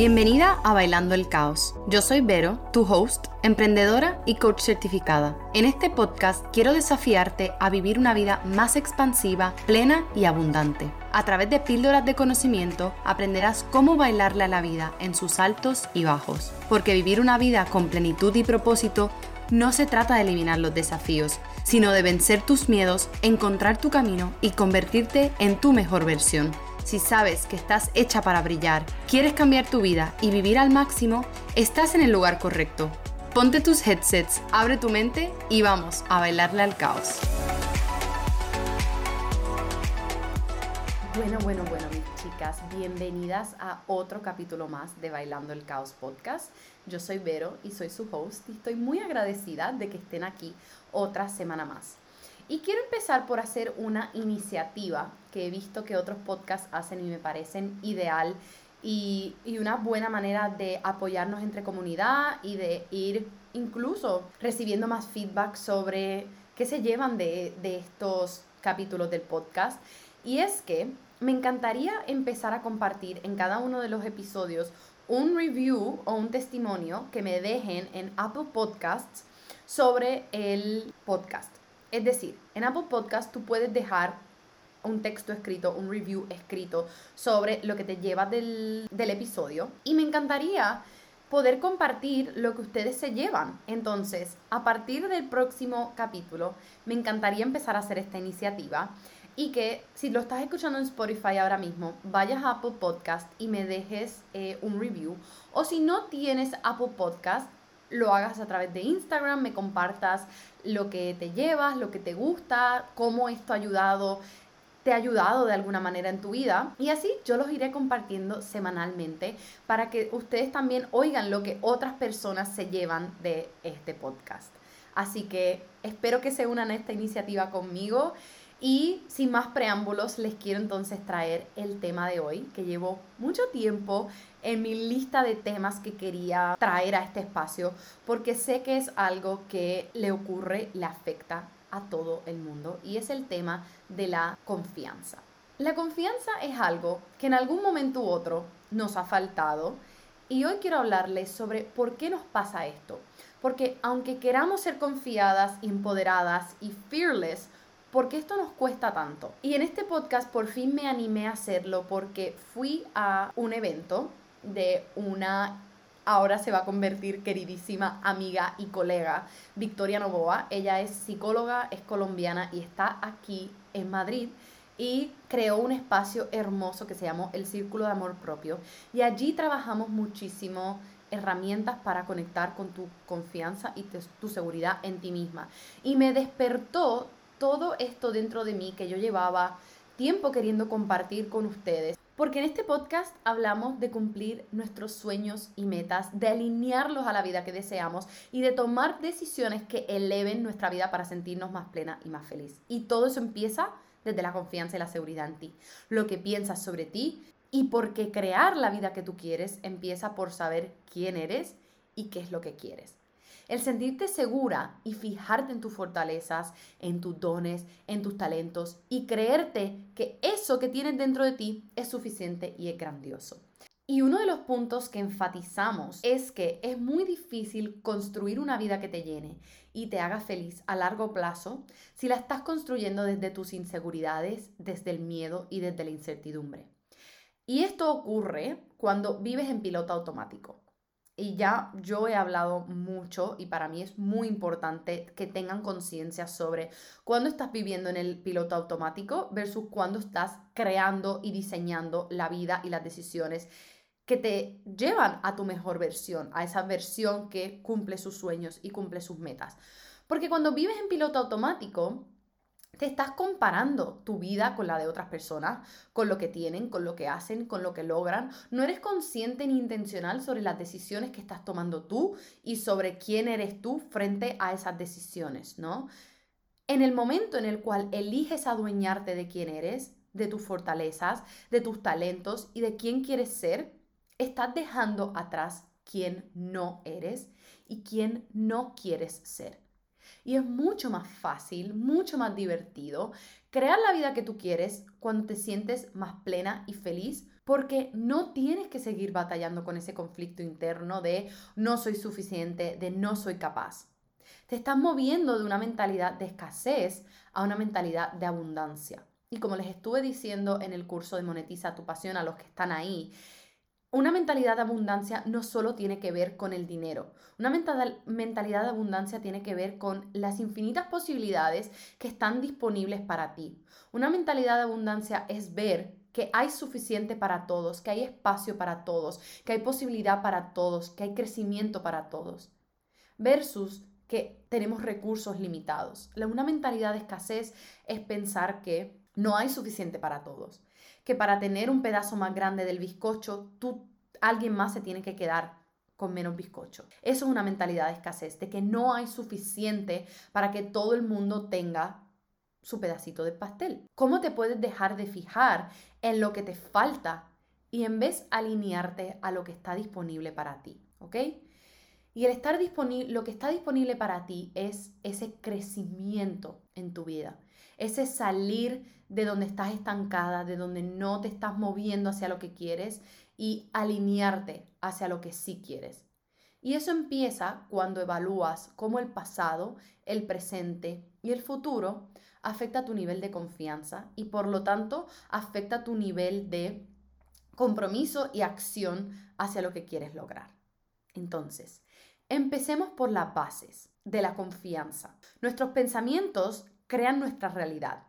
Bienvenida a Bailando el Caos. Yo soy Vero, tu host, emprendedora y coach certificada. En este podcast quiero desafiarte a vivir una vida más expansiva, plena y abundante. A través de píldoras de conocimiento aprenderás cómo bailarle a la vida en sus altos y bajos. Porque vivir una vida con plenitud y propósito no se trata de eliminar los desafíos, sino de vencer tus miedos, encontrar tu camino y convertirte en tu mejor versión. Si sabes que estás hecha para brillar, quieres cambiar tu vida y vivir al máximo, estás en el lugar correcto. Ponte tus headsets, abre tu mente y vamos a bailarle al caos. Bueno, bueno, bueno, mis chicas, bienvenidas a otro capítulo más de Bailando el Caos podcast. Yo soy Vero y soy su host y estoy muy agradecida de que estén aquí otra semana más. Y quiero empezar por hacer una iniciativa que he visto que otros podcasts hacen y me parecen ideal y, una buena manera de apoyarnos entre comunidad y de ir incluso recibiendo más feedback sobre qué se llevan de, de estos capítulos del podcast. Y es que me encantaría empezar a compartir en cada uno de los episodios un review o un testimonio que me dejen en Apple Podcasts sobre el podcast. Es decir, en Apple Podcast tú puedes dejar un texto escrito, un review escrito sobre lo que te lleva del, del episodio. Y me encantaría poder compartir lo que ustedes se llevan. Entonces, a partir del próximo capítulo, me encantaría empezar a hacer esta iniciativa y que si lo estás escuchando en Spotify ahora mismo, vayas a Apple Podcast y me dejes eh, un review. O si no tienes Apple Podcast, lo hagas a través de Instagram, me compartas lo que te llevas, lo que te gusta, cómo esto ha ayudado, te ha ayudado de alguna manera en tu vida. Y así yo los iré compartiendo semanalmente para que ustedes también oigan lo que otras personas se llevan de este podcast. Así que espero que se unan a esta iniciativa conmigo. Y sin más preámbulos, les quiero entonces traer el tema de hoy, que llevo mucho tiempo en mi lista de temas que quería traer a este espacio, porque sé que es algo que le ocurre, le afecta a todo el mundo, y es el tema de la confianza. La confianza es algo que en algún momento u otro nos ha faltado, y hoy quiero hablarles sobre por qué nos pasa esto. Porque aunque queramos ser confiadas, empoderadas y fearless, ¿Por qué esto nos cuesta tanto? Y en este podcast por fin me animé a hacerlo porque fui a un evento de una ahora se va a convertir queridísima amiga y colega, Victoria Novoa. Ella es psicóloga, es colombiana y está aquí en Madrid y creó un espacio hermoso que se llamó el Círculo de Amor Propio. Y allí trabajamos muchísimo herramientas para conectar con tu confianza y tu seguridad en ti misma. Y me despertó todo esto dentro de mí que yo llevaba tiempo queriendo compartir con ustedes. Porque en este podcast hablamos de cumplir nuestros sueños y metas, de alinearlos a la vida que deseamos y de tomar decisiones que eleven nuestra vida para sentirnos más plena y más feliz. Y todo eso empieza desde la confianza y la seguridad en ti. Lo que piensas sobre ti y porque crear la vida que tú quieres empieza por saber quién eres y qué es lo que quieres. El sentirte segura y fijarte en tus fortalezas, en tus dones, en tus talentos y creerte que eso que tienes dentro de ti es suficiente y es grandioso. Y uno de los puntos que enfatizamos es que es muy difícil construir una vida que te llene y te haga feliz a largo plazo si la estás construyendo desde tus inseguridades, desde el miedo y desde la incertidumbre. Y esto ocurre cuando vives en piloto automático. Y ya yo he hablado mucho y para mí es muy importante que tengan conciencia sobre cuándo estás viviendo en el piloto automático versus cuándo estás creando y diseñando la vida y las decisiones que te llevan a tu mejor versión, a esa versión que cumple sus sueños y cumple sus metas. Porque cuando vives en piloto automático, te estás comparando tu vida con la de otras personas, con lo que tienen, con lo que hacen, con lo que logran. No eres consciente ni intencional sobre las decisiones que estás tomando tú y sobre quién eres tú frente a esas decisiones, ¿no? En el momento en el cual eliges adueñarte de quién eres, de tus fortalezas, de tus talentos y de quién quieres ser, estás dejando atrás quién no eres y quién no quieres ser. Y es mucho más fácil, mucho más divertido crear la vida que tú quieres cuando te sientes más plena y feliz porque no tienes que seguir batallando con ese conflicto interno de no soy suficiente, de no soy capaz. Te estás moviendo de una mentalidad de escasez a una mentalidad de abundancia. Y como les estuve diciendo en el curso de Monetiza tu pasión a los que están ahí, una mentalidad de abundancia no solo tiene que ver con el dinero, una mentalidad de abundancia tiene que ver con las infinitas posibilidades que están disponibles para ti. Una mentalidad de abundancia es ver que hay suficiente para todos, que hay espacio para todos, que hay posibilidad para todos, que hay crecimiento para todos. Versus que tenemos recursos limitados. Una mentalidad de escasez es pensar que no hay suficiente para todos que para tener un pedazo más grande del bizcocho, tú, alguien más se tiene que quedar con menos bizcocho. Eso es una mentalidad de escasez, de que no hay suficiente para que todo el mundo tenga su pedacito de pastel. ¿Cómo te puedes dejar de fijar en lo que te falta y en vez alinearte a lo que está disponible para ti? ¿Ok? Y el estar disponible, lo que está disponible para ti es ese crecimiento en tu vida, ese salir de donde estás estancada, de donde no te estás moviendo hacia lo que quieres y alinearte hacia lo que sí quieres. Y eso empieza cuando evalúas cómo el pasado, el presente y el futuro afecta tu nivel de confianza y por lo tanto afecta tu nivel de compromiso y acción hacia lo que quieres lograr. Entonces, empecemos por las bases de la confianza. Nuestros pensamientos crean nuestra realidad.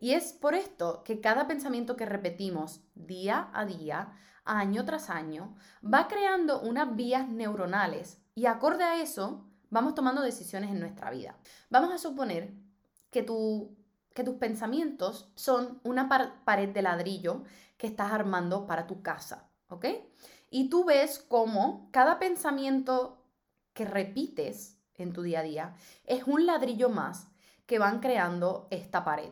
Y es por esto que cada pensamiento que repetimos día a día, año tras año, va creando unas vías neuronales y acorde a eso vamos tomando decisiones en nuestra vida. Vamos a suponer que, tus pensamientos son una pared de ladrillo que estás armando para tu casa, ¿ok? Y tú ves cómo cada pensamiento que repites en tu día a día es un ladrillo más que van creando esta pared.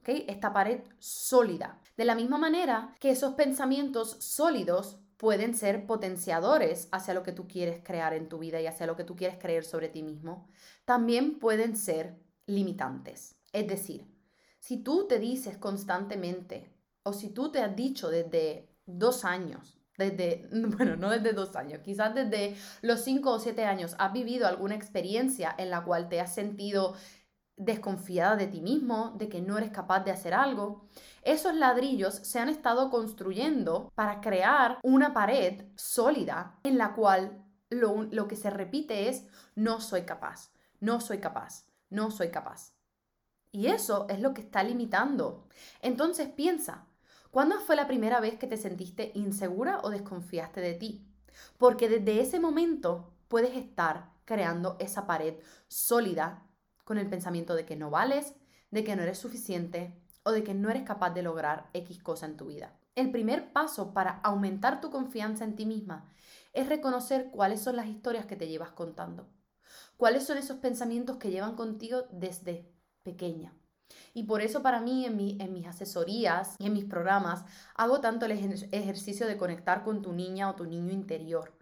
¿okay? Esta pared sólida. De la misma manera que esos pensamientos sólidos pueden ser potenciadores hacia lo que tú quieres crear en tu vida y hacia lo que tú quieres creer sobre ti mismo, también pueden ser limitantes. Es decir, si tú te dices constantemente o si tú te has dicho desde dos años, desde, bueno, no desde dos años, quizás desde los cinco o siete años, has vivido alguna experiencia en la cual te has sentido desconfiada de ti mismo, de que no eres capaz de hacer algo. Esos ladrillos se han estado construyendo para crear una pared sólida en la cual lo, lo, que se repite es no soy capaz, no soy capaz, no soy capaz. Y eso es lo que está limitando. Entonces piensa, ¿cuándo fue la primera vez que te sentiste insegura o desconfiaste de ti? Porque desde ese momento puedes estar creando esa pared sólida con el pensamiento de que no vales, de que no eres suficiente o de que no eres capaz de lograr X cosa en tu vida. El primer paso para aumentar tu confianza en ti misma es reconocer cuáles son las historias que te llevas contando, cuáles son esos pensamientos que llevan contigo desde pequeña. Y por eso para mí en, mis asesorías y en mis programas hago tanto el ejercicio de conectar con tu niña o tu niño interior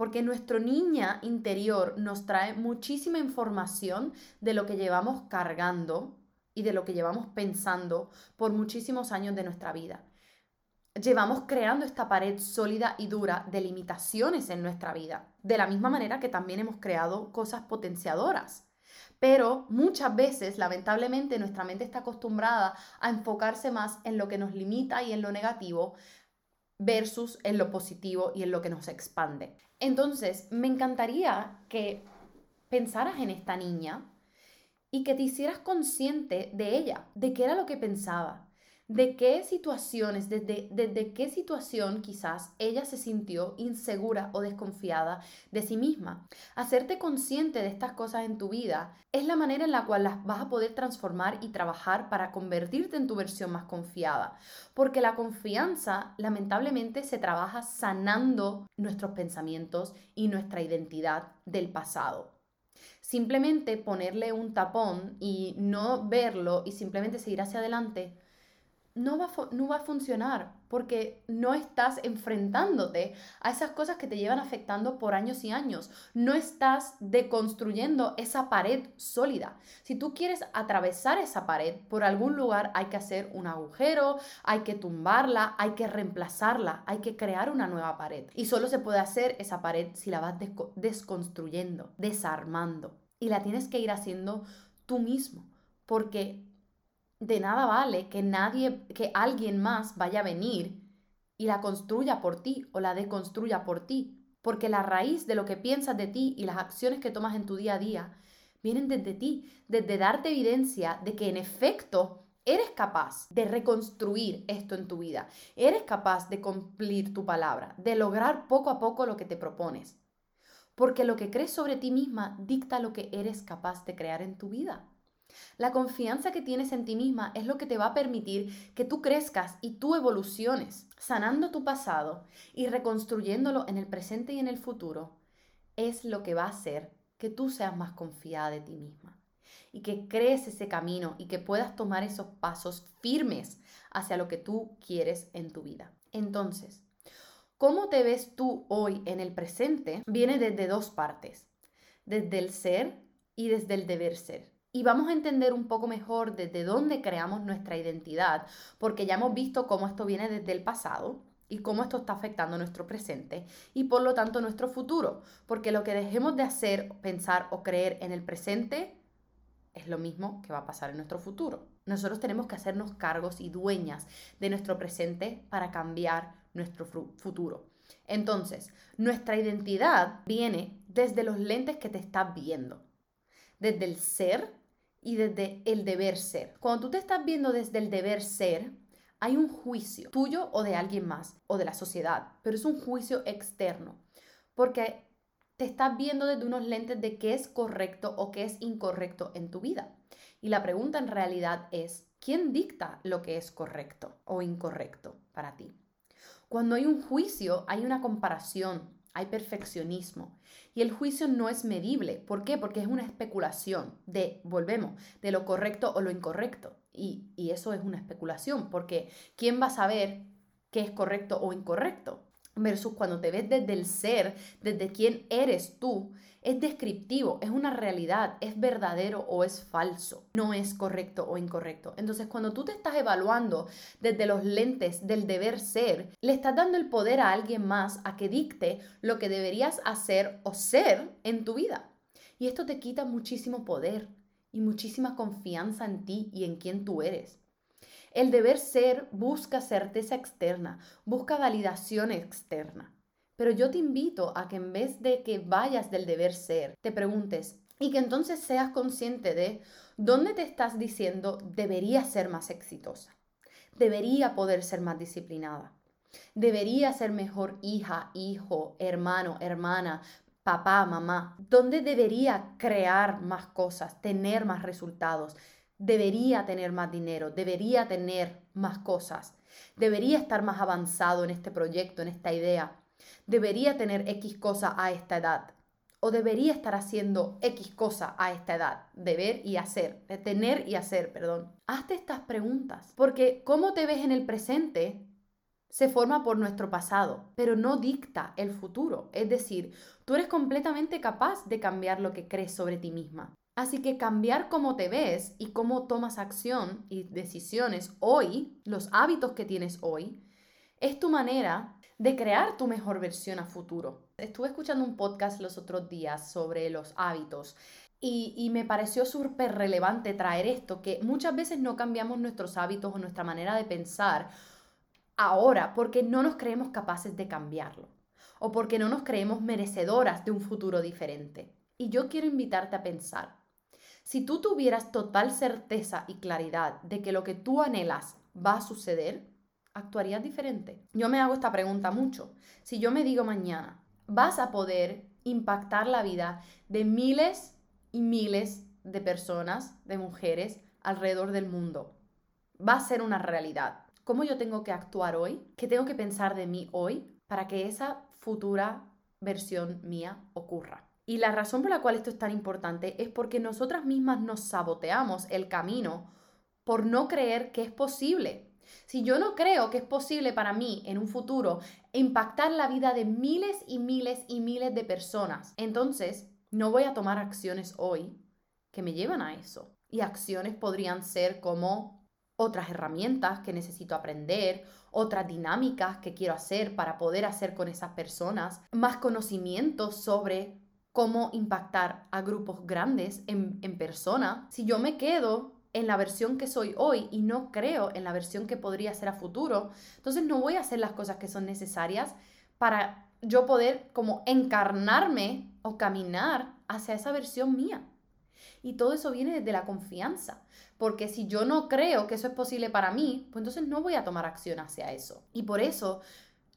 porque nuestro niña interior nos trae muchísima información de lo que llevamos cargando y de lo que llevamos pensando por muchísimos años de nuestra vida. Llevamos creando esta pared sólida y dura de limitaciones en nuestra vida, de la misma manera que también hemos creado cosas potenciadoras. Pero muchas veces, lamentablemente, nuestra mente está acostumbrada a enfocarse más en lo que nos limita y en lo negativo versus en lo positivo y en lo que nos expande. Entonces, me encantaría que pensaras en esta niña y que te hicieras consciente de ella, de qué era lo que pensaba, de qué situaciones, desde, desde qué situación quizás ella se sintió insegura o desconfiada de sí misma. Hacerte consciente de estas cosas en tu vida es la manera en la cual las vas a poder transformar y trabajar para convertirte en tu versión más confiada. Porque la confianza lamentablemente se trabaja sanando nuestros pensamientos y nuestra identidad del pasado simplemente ponerle un tapón y no verlo y simplemente seguir hacia adelante no va, no va a funcionar porque no estás enfrentándote a esas cosas que te llevan afectando por años y años. No estás deconstruyendo esa pared sólida. Si tú quieres atravesar esa pared, por algún lugar hay que hacer un agujero, hay que tumbarla, hay que reemplazarla, hay que crear una nueva pared. Y solo se puede hacer esa pared si la vas desconstruyendo, desarmando. Y la tienes que ir haciendo tú mismo, porque de nada vale que nadie, que alguien más vaya a venir y la construya por ti o la deconstruya por ti. Porque la raíz de lo que piensas de ti y las acciones que tomas en tu día a día vienen desde ti, desde darte evidencia de que en efecto eres capaz de reconstruir esto en tu vida. Eres capaz de cumplir tu palabra, de lograr poco a poco lo que te propones. Porque lo que crees sobre ti misma dicta lo que eres capaz de crear en tu vida. La confianza que tienes en ti misma es lo que te va a permitir que tú crezcas y tú evoluciones, sanando tu pasado y reconstruyéndolo en el presente y en el futuro. Es lo que va a hacer que tú seas más confiada de ti misma y que crees ese camino y que puedas tomar esos pasos firmes hacia lo que tú quieres en tu vida. Entonces, ¿cómo te ves tú hoy en el presente? Viene desde dos partes, desde el ser y desde el deber ser y vamos a entender un poco mejor desde dónde creamos nuestra identidad, porque ya hemos visto cómo esto viene desde el pasado y cómo esto está afectando nuestro presente y por lo tanto nuestro futuro, porque lo que dejemos de hacer, pensar o creer en el presente es lo mismo que va a pasar en nuestro futuro. Nosotros tenemos que hacernos cargos y dueñas de nuestro presente para cambiar nuestro futuro. Entonces, nuestra identidad viene desde los lentes que te estás viendo, desde el ser y desde el deber ser. Cuando tú te estás viendo desde el deber ser, hay un juicio tuyo o de alguien más o de la sociedad, pero es un juicio externo, porque te estás viendo desde unos lentes de qué es correcto o qué es incorrecto en tu vida. Y la pregunta en realidad es, ¿quién dicta lo que es correcto o incorrecto para ti? Cuando hay un juicio, hay una comparación, hay perfeccionismo. Y el juicio no es medible. ¿Por qué? Porque es una especulación de, volvemos, de lo correcto o lo incorrecto. Y, y eso es una especulación, porque ¿quién va a saber qué es correcto o incorrecto? Versus cuando te ves desde el ser, desde quién eres tú, es descriptivo, es una realidad, es verdadero o es falso, no es correcto o incorrecto. Entonces, cuando tú te estás evaluando desde los lentes del deber ser, le estás dando el poder a alguien más a que dicte lo que deberías hacer o ser en tu vida. Y esto te quita muchísimo poder y muchísima confianza en ti y en quién tú eres. El deber ser busca certeza externa, busca validación externa. Pero yo te invito a que en vez de que vayas del deber ser, te preguntes y que entonces seas consciente de dónde te estás diciendo debería ser más exitosa, debería poder ser más disciplinada, debería ser mejor hija, hijo, hermano, hermana, papá, mamá, dónde debería crear más cosas, tener más resultados, debería tener más dinero, debería tener más cosas, debería estar más avanzado en este proyecto, en esta idea debería tener X cosa a esta edad o debería estar haciendo X cosa a esta edad, deber y hacer, de tener y hacer, perdón. Hazte estas preguntas, porque cómo te ves en el presente se forma por nuestro pasado, pero no dicta el futuro. Es decir, tú eres completamente capaz de cambiar lo que crees sobre ti misma. Así que cambiar cómo te ves y cómo tomas acción y decisiones hoy, los hábitos que tienes hoy, es tu manera de crear tu mejor versión a futuro. Estuve escuchando un podcast los otros días sobre los hábitos y, me pareció súper relevante traer esto, que muchas veces no cambiamos nuestros hábitos o nuestra manera de pensar ahora porque no nos creemos capaces de cambiarlo o porque no nos creemos merecedoras de un futuro diferente. Y yo quiero invitarte a pensar, si tú tuvieras total certeza y claridad de que lo que tú anhelas va a suceder, ¿actuarías diferente? Yo me hago esta pregunta mucho. Si yo me digo mañana, vas a poder impactar la vida de miles y miles de personas, de mujeres alrededor del mundo. Va a ser una realidad. ¿Cómo yo tengo que actuar hoy? ¿Qué tengo que pensar de mí hoy para que esa futura versión mía ocurra? Y la razón por la cual esto es tan importante es porque nosotras mismas nos saboteamos el camino por no creer que es posible Si yo no creo que es posible para mí en un futuro impactar la vida de miles y miles y miles de personas, entonces no voy a tomar acciones hoy que me llevan a eso. Y acciones podrían ser como otras herramientas que necesito aprender, otras dinámicas que quiero hacer para poder hacer con esas personas, más conocimientos sobre cómo impactar a grupos grandes en, persona. Si yo me quedo en la versión que soy hoy y no creo en la versión que podría ser a futuro, entonces no voy a hacer las cosas que son necesarias para yo poder como encarnarme o caminar hacia esa versión mía. Y todo eso viene desde la confianza, porque si yo no creo que eso es posible para mí, pues entonces no voy a tomar acción hacia eso. Y por eso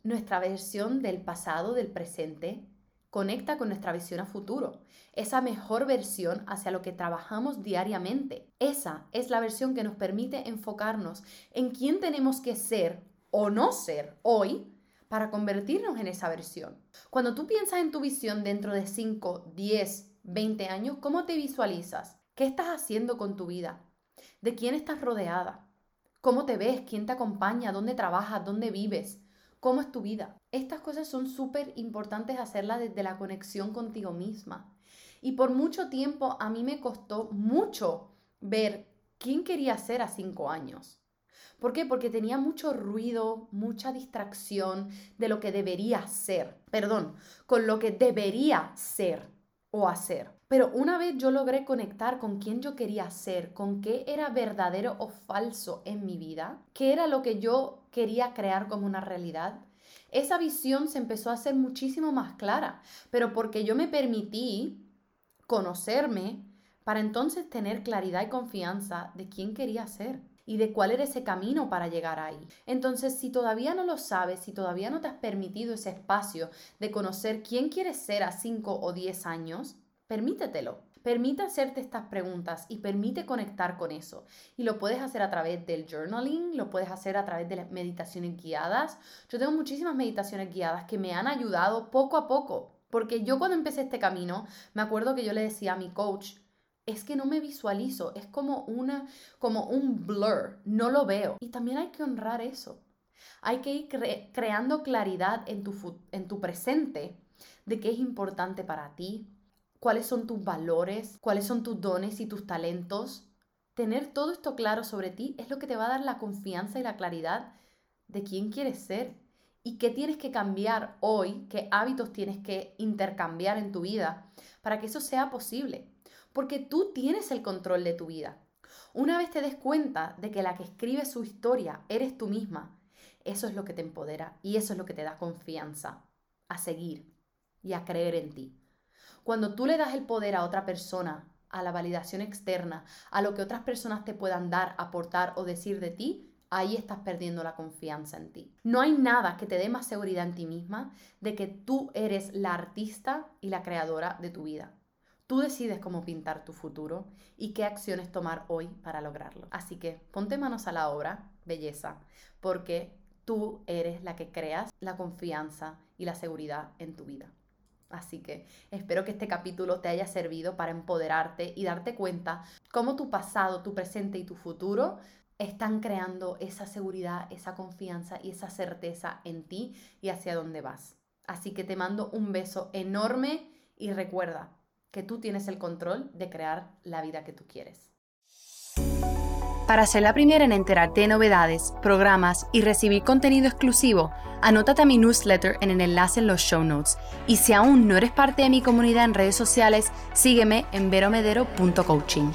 nuestra versión del pasado, del presente, conecta con nuestra visión a futuro, esa mejor versión hacia lo que trabajamos diariamente. Esa es la versión que nos permite enfocarnos en quién tenemos que ser o no ser hoy para convertirnos en esa versión. Cuando tú piensas en tu visión dentro de 5, 10, 20 años, ¿cómo te visualizas? ¿Qué estás haciendo con tu vida? ¿De quién estás rodeada? ¿Cómo te ves? ¿Quién te acompaña? ¿Dónde trabajas? ¿Dónde vives? ¿Cómo es tu vida? Estas cosas son súper importantes hacerlas desde la conexión contigo misma. Y por mucho tiempo a mí me costó mucho ver quién quería ser a cinco años. ¿Por qué? Porque tenía mucho ruido, mucha distracción de lo que debería ser. Perdón, con lo que debería ser o hacer. Pero una vez yo logré conectar con quién yo quería ser, con qué era verdadero o falso en mi vida, qué era lo que yo quería crear como una realidad, esa visión se empezó a hacer muchísimo más clara, pero porque yo me permití conocerme para entonces tener claridad y confianza de quién quería ser y de cuál era ese camino para llegar ahí. Entonces, si todavía no lo sabes, si todavía no te has permitido ese espacio de conocer quién quieres ser a 5 o 10 años, Permítetelo. Permite hacerte estas preguntas y permite conectar con eso. Y lo puedes hacer a través del journaling, lo puedes hacer a través de las meditaciones guiadas. Yo tengo muchísimas meditaciones guiadas que me han ayudado poco a poco. Porque yo cuando empecé este camino, me acuerdo que yo le decía a mi coach, es que no me visualizo, es como una como un blur, no lo veo. Y también hay que honrar eso. Hay que ir creando claridad en tu, en tu presente de qué es importante para ti, cuáles son tus valores, cuáles son tus dones y tus talentos. Tener todo esto claro sobre ti es lo que te va a dar la confianza y la claridad de quién quieres ser y qué tienes que cambiar hoy, qué hábitos tienes que intercambiar en tu vida para que eso sea posible. Porque tú tienes el control de tu vida. Una vez te des cuenta de que la que escribe su historia eres tú misma, eso es lo que te empodera y eso es lo que te da confianza a seguir y a creer en ti. Cuando tú le das el poder a otra persona, a la validación externa, a lo que otras personas te puedan dar, aportar o decir de ti, ahí estás perdiendo la confianza en ti. No hay nada que te dé más seguridad en ti misma de que tú eres la artista y la creadora de tu vida. Tú decides cómo pintar tu futuro y qué acciones tomar hoy para lograrlo. Así que ponte manos a la obra, belleza, porque tú eres la que creas la confianza y la seguridad en tu vida. Así que espero que este capítulo te haya servido para empoderarte y darte cuenta cómo tu pasado, tu presente y tu futuro están creando esa seguridad, esa confianza y esa certeza en ti y hacia dónde vas. Así que te mando un beso enorme y recuerda que tú tienes el control de crear la vida que tú quieres. Para ser la primera en enterarte de novedades, programas y recibir contenido exclusivo, anótate a mi newsletter en el enlace en los show notes. Y si aún no eres parte de mi comunidad en redes sociales, sígueme en veromedero.coaching.